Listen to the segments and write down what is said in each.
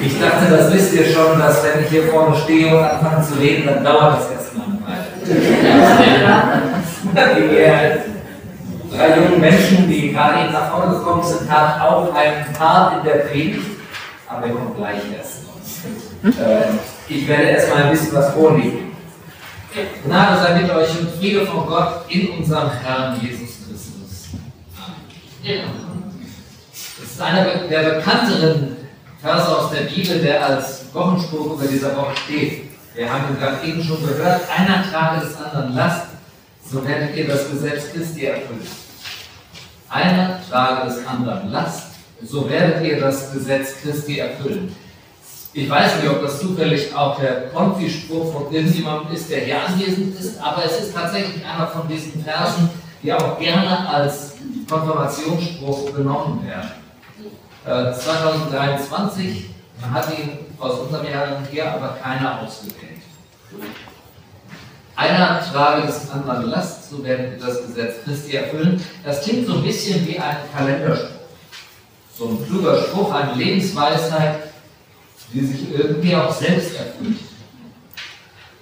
Ich dachte, das wisst ihr schon, dass wenn ich hier vorne stehe und anfange zu reden, dann dauert das erstmal eine Weile. Die äh, drei jungen Menschen, die gerade eben nach vorne gekommen sind, haben auch einen Part in der Predigt, aber er kommt gleich erst. Äh, ich werde erstmal ein bisschen was vorlegen. Gnade sei mit euch und Friede von Gott in unserem Herrn Jesus Christus. Das ist einer der bekannteren Verse aus der Bibel, der als Wochenspruch über dieser Woche steht. Wir haben ihn gerade eben schon gehört, einer trage des anderen Last, so werdet ihr das Gesetz Christi erfüllen. Einer trage des anderen Last, so werdet ihr das Gesetz Christi erfüllen. Ich weiß nicht, ob das zufällig auch der Konfi-Spruch von irgendjemandem ist, der hier anwesend ist, aber es ist tatsächlich einer von diesen Versen, die auch gerne als Konfirmationsspruch genommen werden. 2023 äh, hat ihn aus unserem Jahr her aber keiner ausgewählt. Einer trage des anderen Last, so werden wir das Gesetz Christi erfüllen. Das klingt so ein bisschen wie ein Kalenderspruch. So ein kluger Spruch, eine Lebensweisheit, die sich irgendwie auch selbst erfüllt.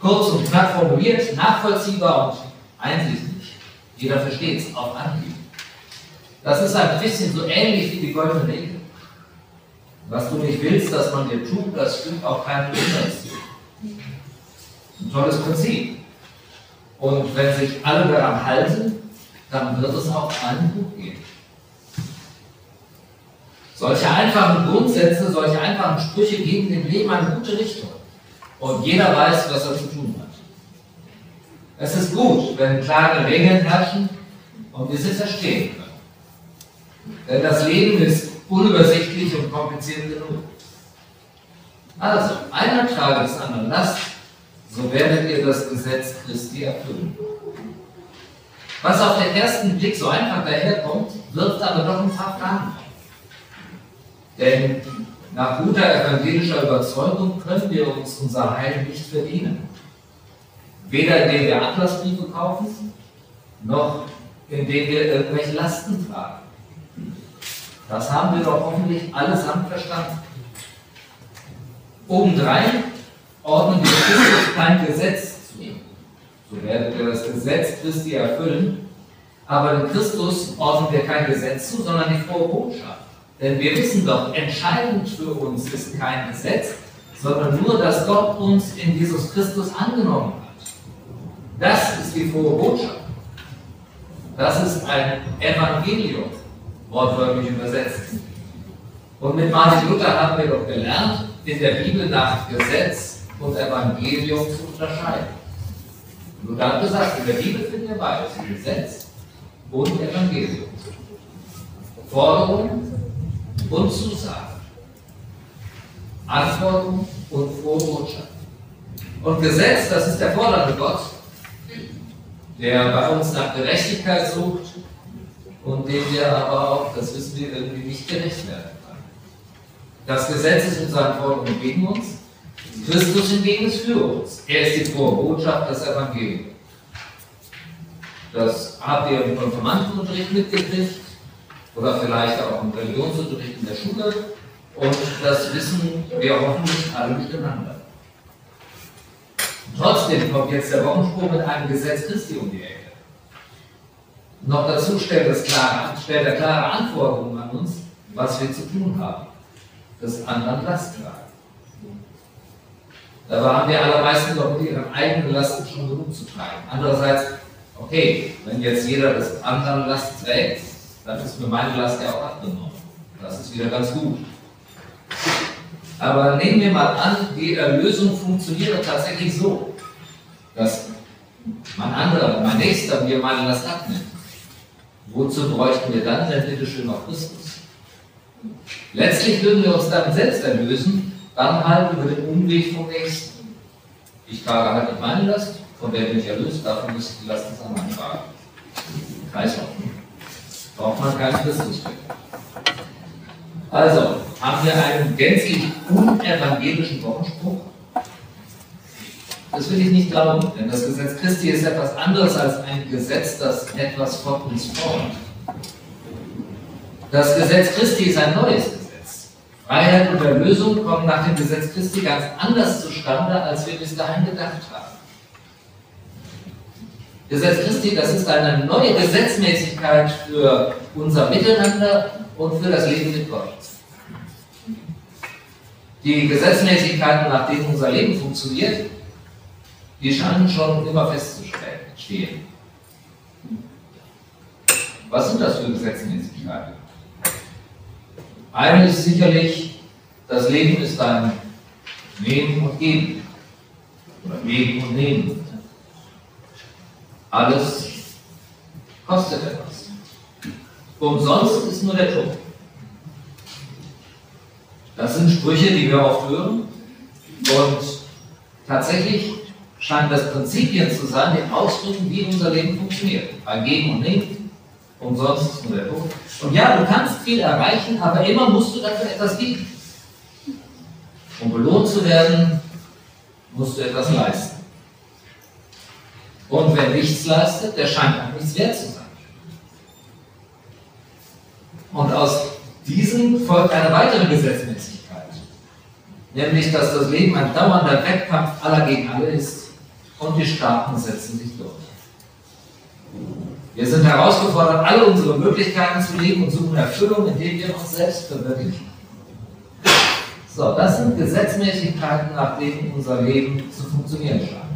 Kurz und knapp formuliert, nachvollziehbar und einsichtig. Jeder versteht es auf Anhieb. Das ist ein bisschen so ähnlich wie die goldene Regel. Was du nicht willst, dass man dir tut, das stimmt auch keinem Gesetz. Ein tolles Prinzip. Und wenn sich alle daran halten, dann wird es auch allen gut gehen. Solche einfachen Grundsätze, solche einfachen Sprüche geben dem Leben eine gute Richtung. Und jeder weiß, was er zu tun hat. Es ist gut, wenn klare Regeln herrschen und wir sie verstehen können. Denn das Leben ist unübersichtlich und kompliziert genug. Also, einer trage des anderen Last, so werdet ihr das Gesetz Christi erfüllen. Was auf den ersten Blick so einfach daherkommt, wirft aber doch ein paar Fragen. Denn nach guter evangelischer Überzeugung können wir uns unser Heil nicht verdienen. Weder indem wir Atlasbriefe kaufen, noch indem wir irgendwelche Lasten tragen. Das haben wir doch hoffentlich allesamt verstanden. Obendrein ordnen wir Christus kein Gesetz zu. So werdet ihr das Gesetz Christi erfüllen. Aber in Christus ordnen wir kein Gesetz zu, sondern die frohe Botschaft. Denn wir wissen doch, entscheidend für uns ist kein Gesetz, sondern nur, dass Gott uns in Jesus Christus angenommen hat. Das ist die frohe Botschaft. Das ist ein Evangelium, wortwörtlich übersetzt. Und mit Martin Luther haben wir doch gelernt, in der Bibel nach Gesetz und Evangelium zu unterscheiden. Luther hat gesagt, in der Bibel finden wir beides, Gesetz und Evangelium. Forderung und Zusagen. Antworten und frohe Botschaft. Und Gesetz, das ist der fordernde Gott, der bei uns nach Gerechtigkeit sucht und dem wir aber auch, das wissen wir, irgendwie nicht gerecht werden können. Das Gesetz ist mit seinen Forderungen gegen uns, Christus hingegen ist für uns. Er ist die frohe Botschaft, das Evangelium. Das habt ihr im Konfirmandenunterricht mitgekriegt oder vielleicht auch im Religionsunterricht in der Schule. Und das wissen wir hoffentlich alle miteinander. Trotzdem kommt jetzt der Wochenspruch mit einem Gesetz Christi um die Ecke. Noch dazu stellt, das klare, stellt er klare Anforderungen an uns, was wir zu tun haben. Das anderen Last tragen. Dabei haben die allermeisten doch mit ihren eigenen Lasten schon genug zu tragen. Andererseits, okay, wenn jetzt jeder das anderen Last trägt, dann ist mir meine Last ja auch abgenommen. Das ist wieder ganz gut. Aber nehmen wir mal an, die Erlösung funktioniert tatsächlich so, dass mein anderer, mein Nächster mir meine Last abnimmt. Wozu bräuchten wir dann denn bitte schön noch Christus? Letztlich würden wir uns dann selbst erlösen, dann halt über den Umweg vom Nächsten. Ich trage halt nicht meine Last, von der bin ich erlöst, davon müsste ich die Last des anderen tragen. Kreislauf braucht man keinen Christus mehr. Also, haben wir einen gänzlich unevangelischen Wochenspruch? Das will ich nicht glauben, denn das Gesetz Christi ist etwas anderes als ein Gesetz, das etwas von uns fordert. Das Gesetz Christi ist ein neues Gesetz. Freiheit und Erlösung kommen nach dem Gesetz Christi ganz anders zustande, als wir bis dahin gedacht haben. Gesetz Christi, das ist eine neue Gesetzmäßigkeit für unser Miteinander und für das Leben mit Gott. Die Gesetzmäßigkeiten, nach denen unser Leben funktioniert, die scheinen schon immer festzustehen. Was sind das für Gesetzmäßigkeiten? Eine ist sicherlich, das Leben ist ein Nehmen und Geben. Oder Geben und Nehmen. Alles kostet etwas. Umsonst ist nur der Tod. Das sind Sprüche, die wir oft hören. Und tatsächlich scheinen das Prinzipien zu sein, die ausdrücken, wie unser Leben funktioniert. Ein Geben und Nehmen, umsonst ist nur der Tod. Und ja, du kannst viel erreichen, aber immer musst du dafür etwas geben. Um belohnt zu werden, musst du etwas leisten. Und wer nichts leistet, der scheint auch nichts wert zu sein. Und aus diesem folgt eine weitere Gesetzmäßigkeit, nämlich dass das Leben ein dauernder Wettkampf aller gegen alle ist und die Staaten setzen sich durch. Wir sind herausgefordert, alle unsere Möglichkeiten zu leben und suchen Erfüllung, indem wir uns selbst verwirklichen. So, das sind Gesetzmäßigkeiten, nach denen unser Leben zu funktionieren scheint.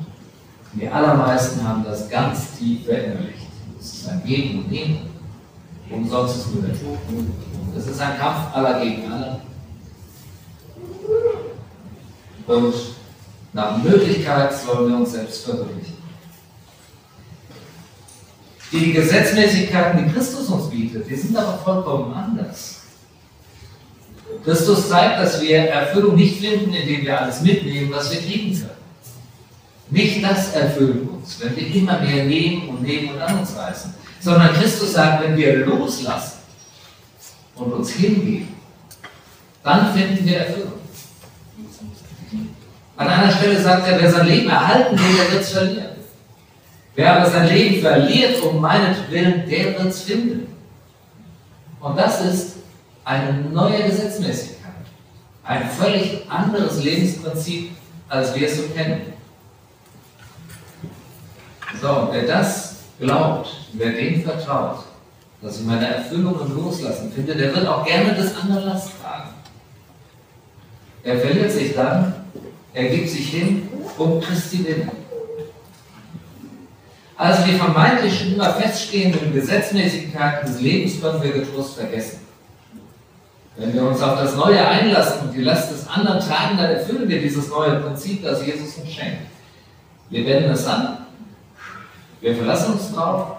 Die allermeisten haben das ganz tief verinnerlicht. Es ist ein Geben und Nehmen. Umsonst ist nur der Tod. Es ist ein Kampf aller gegen alle. Und nach Möglichkeit sollen wir uns selbst verwirklichen. Die Gesetzmäßigkeiten, die Christus uns bietet, die sind aber vollkommen anders. Christus zeigt, dass wir Erfüllung nicht finden, indem wir alles mitnehmen, was wir kriegen können. Nicht das erfüllt uns, wenn wir immer mehr nehmen und nehmen und an uns reißen, sondern Christus sagt, wenn wir loslassen und uns hingeben, dann finden wir Erfüllung. An einer Stelle sagt er, wer sein Leben erhalten will, der wird es verlieren. Wer aber sein Leben verliert um meinetwillen, der wird es finden. Und das ist eine neue Gesetzmäßigkeit. Ein völlig anderes Lebensprinzip, als wir es so kennen. So, wer das glaubt, wer dem vertraut, dass ich meine Erfüllung und Loslassen finde, der wird auch gerne das andere Last tragen. Er verliert sich dann, er gibt sich hin um Christi Willen. Also die vermeintlich schon immer feststehenden Gesetzmäßigkeiten des Lebens können wir getrost vergessen. Wenn wir uns auf das Neue einlassen und die Last des anderen tragen, dann erfüllen wir dieses neue Prinzip, das Jesus uns schenkt. Wir wenden es an wir verlassen uns drauf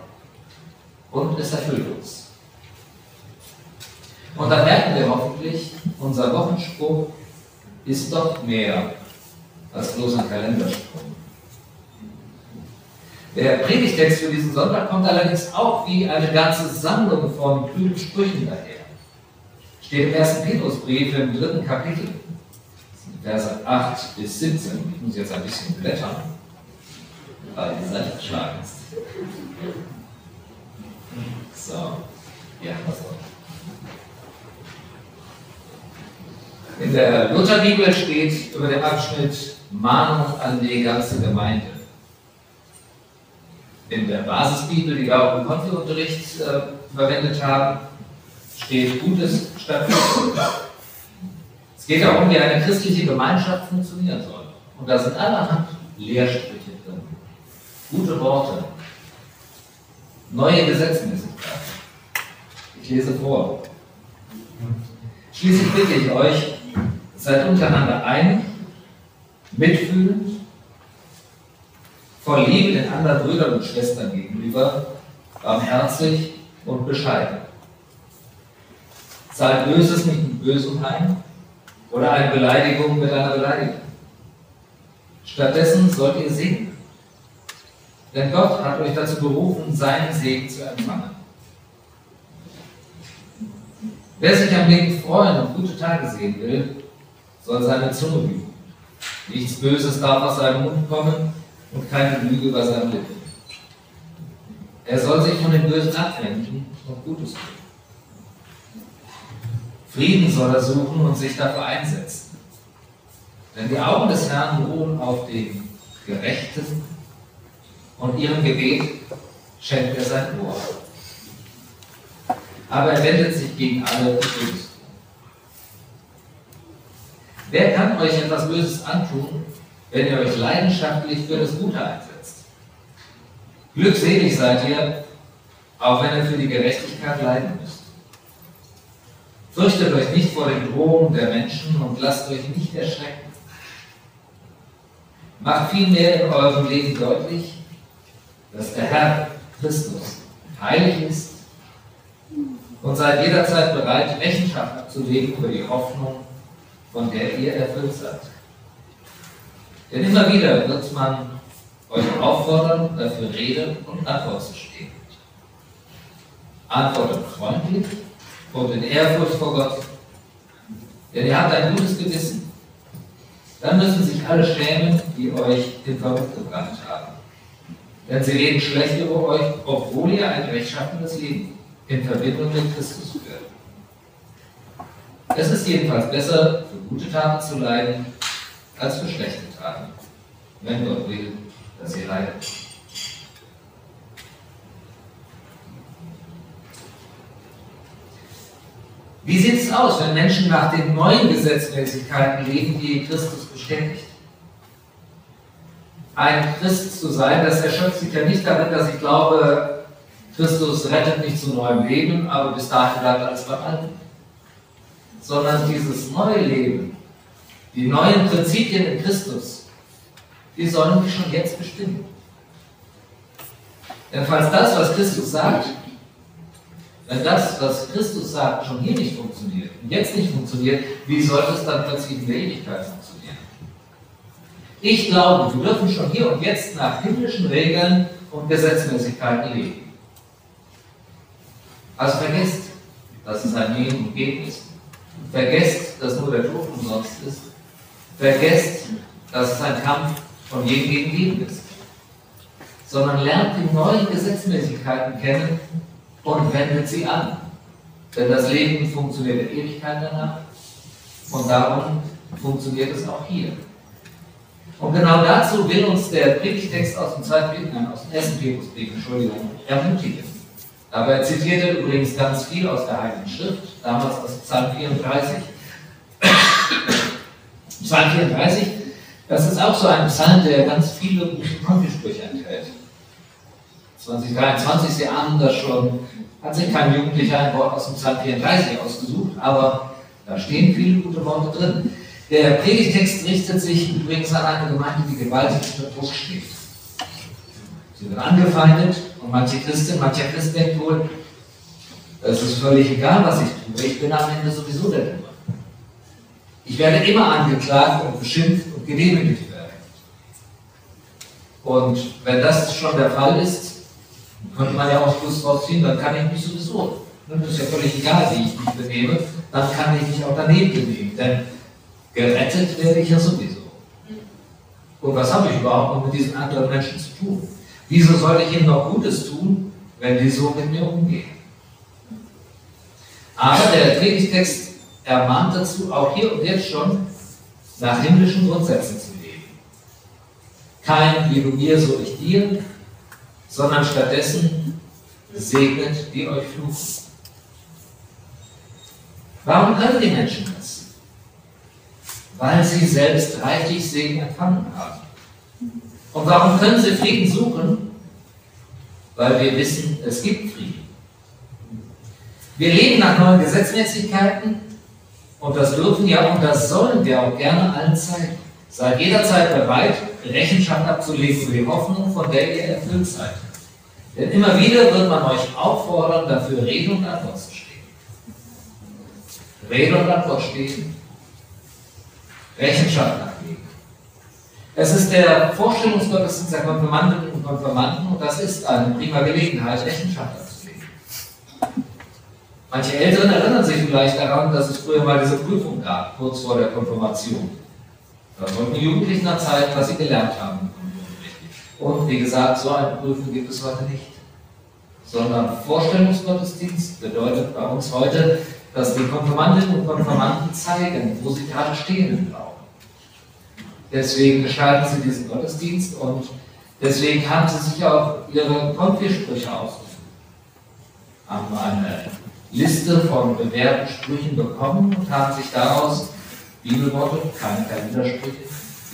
und es erfüllt uns. Und dann merken wir hoffentlich, unser Wochenspruch ist doch mehr als bloß ein Kalendersprung. Der Predigtext für diesen Sonntag kommt allerdings auch wie eine ganze Sammlung von kühlen Sprüchen daher. Steht im ersten Petrusbrief im dritten Kapitel, Verse 8 bis 17. Ich muss jetzt ein bisschen blättern weil die Seite geschlagen ist. So, ja, was auch. In der Lutherbibel steht über den Abschnitt Mahnung an die ganze Gemeinde. In der Basisbibel, die wir auch im Konfiunterricht äh, verwendet haben, steht Gutes statt Gutes. Es geht darum, wie eine christliche Gemeinschaft funktionieren soll. Und da sind allerhand Lehrstriche gute Worte, neue Gesetzmäßigkeit. Ich lese vor. Schließlich bitte ich euch, seid untereinander ein, mitfühlend, voll Liebe den anderen Brüdern und Schwestern gegenüber, barmherzig und bescheiden. Zahlt Böses nicht mit Bösem ein oder eine Beleidigung mit einer Beleidigung. Stattdessen sollt ihr singen denn Gott hat euch dazu berufen, seinen Segen zu empfangen. Wer sich am Leben freuen und gute Tage sehen will, soll seine Zunge üben. Nichts Böses darf aus seinem Mund kommen und keine Lüge über seinem Lippen. Er soll sich von dem Bösen abwenden und Gutes tun. Frieden soll er suchen und sich dafür einsetzen. Denn die Augen des Herrn ruhen auf den Gerechten und ihrem Gebet schenkt er sein Ohr. Aber er wendet sich gegen alle, die Böses Wer kann euch etwas Böses antun, wenn ihr euch leidenschaftlich für das Gute einsetzt? Glückselig seid ihr, auch wenn ihr für die Gerechtigkeit leiden müsst. Fürchtet euch nicht vor den Drohungen der Menschen und lasst euch nicht erschrecken. Macht vielmehr in eurem Leben deutlich, dass der Herr Christus heilig ist und seid jederzeit bereit, Rechenschaft abzulegen über die Hoffnung, von der ihr erfüllt seid. Denn immer wieder wird man euch auffordern, dafür Rede und Antwort zu stehen. Antwortet freundlich und in Ehrfurcht vor Gott, denn ihr habt ein gutes Gewissen. Dann müssen sich alle schämen, die euch in Verruf gebracht haben. Denn sie reden schlecht über euch, obwohl ihr ein rechtschaffenes Leben in Verbindung mit Christus führt. Es ist jedenfalls besser, für gute Taten zu leiden, als für schlechte Taten, wenn Gott will, dass ihr leidet. Wie sieht es aus, wenn Menschen nach den neuen Gesetzmäßigkeiten leben, die Christus bestätigt? Ein Christ zu sein, das erschöpft sich ja nicht darin, dass ich glaube, Christus rettet mich zu neuem Leben, aber bis dahin bleibt alles beim Alten. Sondern dieses neue Leben, die neuen Prinzipien in Christus, die sollen mich schon jetzt bestimmen. Denn falls das, was Christus sagt, wenn das, was Christus sagt, schon hier nicht funktioniert und jetzt nicht funktioniert, wie sollte es dann plötzlich in der Ewigkeit funktionieren? Ich glaube, wir dürfen schon hier und jetzt nach himmlischen Regeln und Gesetzmäßigkeiten leben. Also vergesst, dass es ein Nehmen und Geben ist. Vergesst, dass nur der Tod umsonst ist. Vergesst, dass es ein Kampf von jedem gegen jeden ist. Sondern lernt die neuen Gesetzmäßigkeiten kennen und wendet sie an. Denn das Leben funktioniert in Ewigkeit danach und darum funktioniert es auch hier. Und genau dazu will uns der Predigtext aus dem zweiten aus dem ersten Petrusbrief, Entschuldigung, ermutigen. Dabei zitiert er übrigens ganz viel aus der Heiligen Schrift, damals aus Psalm 34. Psalm 34, das ist auch so ein Psalm, der ganz viele gute Konfisprüche enthält. 2023, Sie ahnen das schon, hat sich kein Jugendlicher ein Wort aus dem Psalm 34 ausgesucht, aber da stehen viele gute Worte drin. Der Predigtext richtet sich übrigens an eine Gemeinde, die gewaltig unter Druck steht. Sie wird angefeindet und manche Christen, mancher Christ denkt wohl, es ist völlig egal, was ich tue, ich bin am Ende sowieso der Dumme. Ich werde immer angeklagt und beschimpft und gedemütigt werden. Und wenn das schon der Fall ist, könnte man ja auch Schluss draus ziehen, dann kann ich mich sowieso. Das ist ja völlig egal, wie ich mich benehme, dann kann ich mich auch daneben benehmen. Denn gerettet werde ich ja sowieso. Und was habe ich überhaupt noch mit diesen anderen Menschen zu tun? Wieso soll ich ihnen noch Gutes tun, wenn die so mit mir umgehen? Aber der Predigtext ermahnt dazu, auch hier und jetzt schon nach himmlischen Grundsätzen zu leben. Kein wie du mir, so ich dir, sondern stattdessen segnet, die euch fluchen. Warum können die Menschen das? Weil sie selbst reichlich Segen empfangen haben. Und warum können sie Frieden suchen? Weil wir wissen, es gibt Frieden. Wir leben nach neuen Gesetzmäßigkeiten und das dürfen ja und das sollen wir auch gerne allen zeigen. Seid jederzeit bereit, Rechenschaft abzulegen für die Hoffnung, von der ihr erfüllt seid. Denn immer wieder wird man euch auffordern, dafür Rede und Antwort zu stehen. Rede und Antwort stehen, Rechenschaft. Es ist der Vorstellungsgottesdienst der Konfirmandinnen und Konfirmanden und das ist eine prima Gelegenheit, Rechenschaft abzulegen. Manche Älteren erinnern sich vielleicht daran, dass es früher mal diese Prüfung gab, kurz vor der Konfirmation. Da sollten die Jugendlichen dann zeigen, was sie gelernt haben. Und wie gesagt, so eine Prüfung gibt es heute nicht. Sondern Vorstellungsgottesdienst bedeutet bei uns heute, das den Konfirmandinnen und Konfirmanden zeigen, wo sie gerade stehen im Glauben. Deswegen gestalten sie diesen Gottesdienst und deswegen haben sie sich auch ihre Konfisprüche ausgesucht. Haben eine Liste von bewährten Sprüchen bekommen und haben sich daraus Bibelworte, keine, Widersprüche,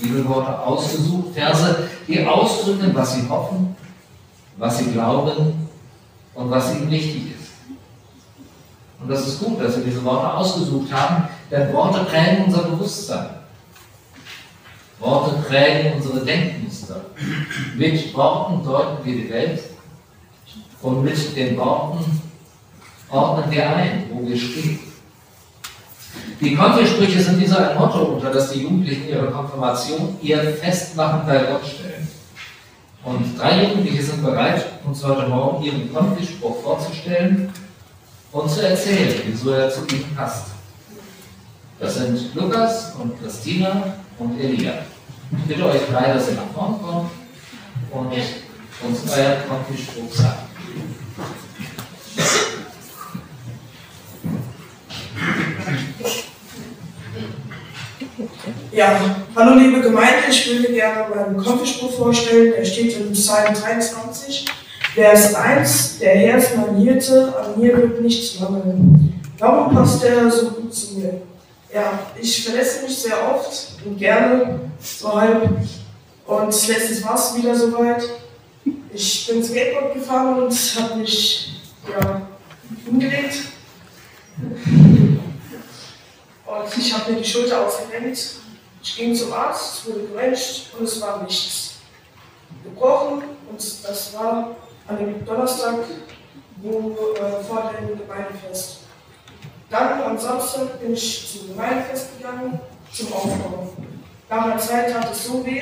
Bibelworte ausgesucht, Verse, die ausdrücken, was sie hoffen, was sie glauben und was ihnen wichtig ist. Und das ist gut, dass wir diese Worte ausgesucht haben, denn Worte prägen unser Bewusstsein. Worte prägen unsere Denkmuster. Mit Worten deuten wir die Welt und mit den Worten ordnen wir ein, wo wir stehen. Die Konfesprüche sind dieser ein Motto, unter das die Jugendlichen ihre Konfirmation, ihr Festmachen bei Gott stellen. Und drei Jugendliche sind bereit, uns heute Morgen ihren Konfispruch vorzustellen und zu erzählen, wieso er zu ihnen passt. Das sind Lukas und Christina und Elia. Ich bitte euch drei, dass ihr nach vorn kommt und uns euer Konfispruch sagt. Ja, hallo liebe Gemeinde, ich dir gerne meinen Konfispruch vorstellen. Er steht in Psalm 23, Vers 1. Der Herr ist mein Hirte, an mir wird nichts mangeln. Warum passt er so gut zu mir? Ja, ich verlässt mich sehr oft und gerne, so halb. Und letztens war es wieder soweit. Ich bin Skateboard gefahren und habe mich ja, umgelegt. Und ich habe mir die Schulter ausgerenkt. Ich ging zum Arzt, wurde geröntgt und es war nichts. Gebrochen und das war an dem Donnerstag, wo äh, vor dem Gemeindefest. Dann am Samstag bin ich zum Gemeindefest gegangen, zum Aufbau. Nach einer Zeit tat es so weh,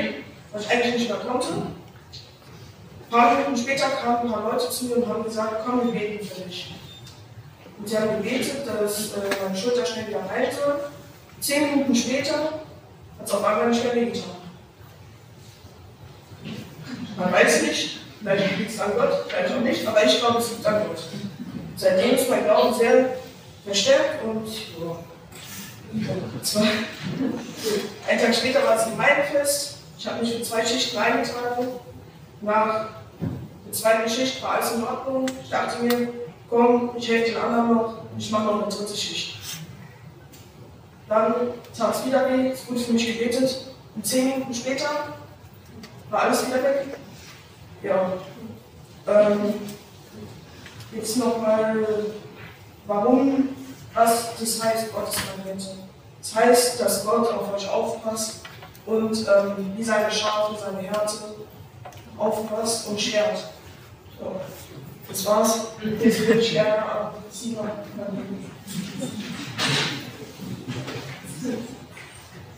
dass ich eigentlich nicht mehr konnte. Ein paar Minuten später kamen ein paar Leute zu mir und haben gesagt, komm, wir beten für dich. Und sie haben gebetet, dass äh, meine Schulter schnell wieder soll. Zehn Minuten später hat es auf einmal nicht mehr wehgetan. Man weiß nicht, vielleicht liegt es an Gott, vielleicht auch nicht, aber ich glaube, es liegt an Gott. Seitdem ist mein Glauben sehr verstärkt und ja. Zwar, ein Tag später war es Gemeindefest. Ich habe mich für zwei Schichten eingetragen. Nach der zweiten Schicht war alles in Ordnung. Ich dachte mir, komm, ich helfe den anderen noch, ich mache noch eine dritte Schicht. Dann tat es wieder weh, es wurde für mich gebetet. Und zehn Minuten später war alles wieder weg. Ja. Ähm, jetzt nochmal, warum, was das heißt, Gottes Momente. Das heißt, dass Gott auf euch aufpasst und ähm, wie seine Schafe, seine Härte aufpasst und schert. So. Das war's. Jetzt würde ich gerne an Simon.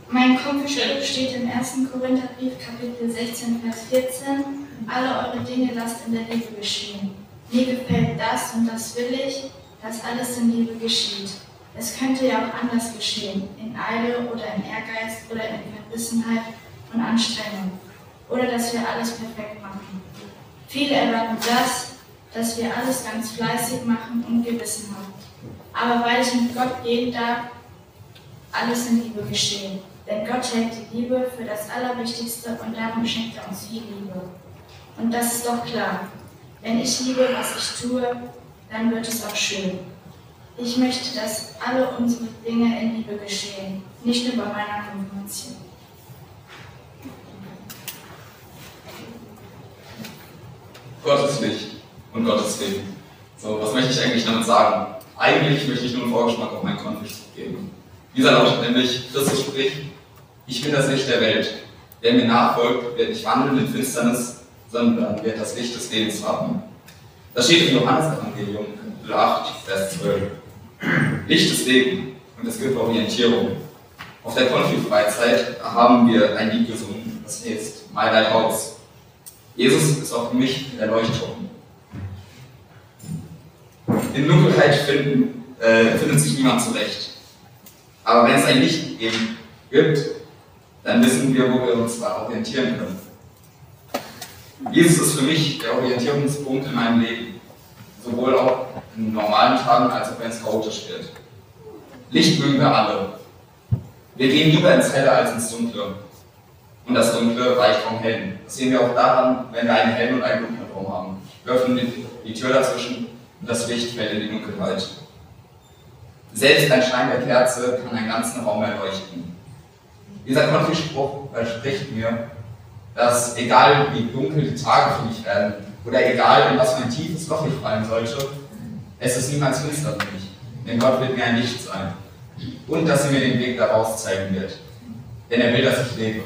Mein Konfispruch steht im 1. Korintherbrief, Kapitel 16, Vers 14. Alle eure Dinge lasst in der Liebe geschehen. Mir gefällt das und das will ich, dass alles in Liebe geschieht. Es könnte ja auch anders geschehen, in Eile oder in Ehrgeiz oder in Verbissenheit und Anstrengung. Oder dass wir alles perfekt machen. Viele erwarten das, dass wir alles ganz fleißig machen und gewissenhaft. Aber weil ich mit Gott gehen darf, alles in Liebe geschehen. Denn Gott hält die Liebe für das Allerwichtigste und darum schenkt er uns viel Liebe. Und das ist doch klar. Wenn ich liebe, was ich tue, dann wird es auch schön. Ich möchte, dass alle unsere Dinge in Liebe geschehen, nicht nur bei meiner Konfirmation. Gottes Licht und Gottes Leben. So, was möchte ich eigentlich damit sagen? Eigentlich möchte ich nur einen Vorgeschmack auf meinen Konflikt geben. Dieser lautet nämlich, Christus spricht, ich bin das Licht der Welt. Wer mir nachfolgt, wird nicht wandeln in Finsternis, sondern wird das Licht des Lebens haben. Das steht im Johannes-Evangelium, Kapitel 8, Vers 12. Licht ist Leben und es gibt Orientierung. Auf der Konfi-Freizeit haben wir ein Lied gesungen, das heißt My Lighthouse. Jesus ist auch für mich der Leuchtturm. In Dunkelheit finden, äh, findet sich niemand zurecht. Aber wenn es ein Licht eben gibt, dann wissen wir, wo wir uns orientieren können. Jesus ist für mich der Orientierungspunkt in meinem Leben, sowohl auch in normalen Tagen als auch wenn es chaotisch wird. Licht mögen wir alle. Wir gehen lieber ins Helle als ins Dunkle. Und das Dunkle weicht vom Hellen. Das sehen wir auch daran, wenn wir einen hellen und einen dunklen Raum haben. Wir öffnen die Tür dazwischen und das Licht fällt in die Dunkelheit. Selbst ein Schein der Kerze kann einen ganzen Raum erleuchten. Dieser Konfispruch verspricht mir, dass egal wie dunkel die Tage für mich werden oder egal in was für ein tiefes Loch ich fallen sollte, es ist niemals finster für mich, denn Gott wird mir ein Licht sein. Und dass er mir den Weg daraus zeigen wird, denn er will, dass ich lebe.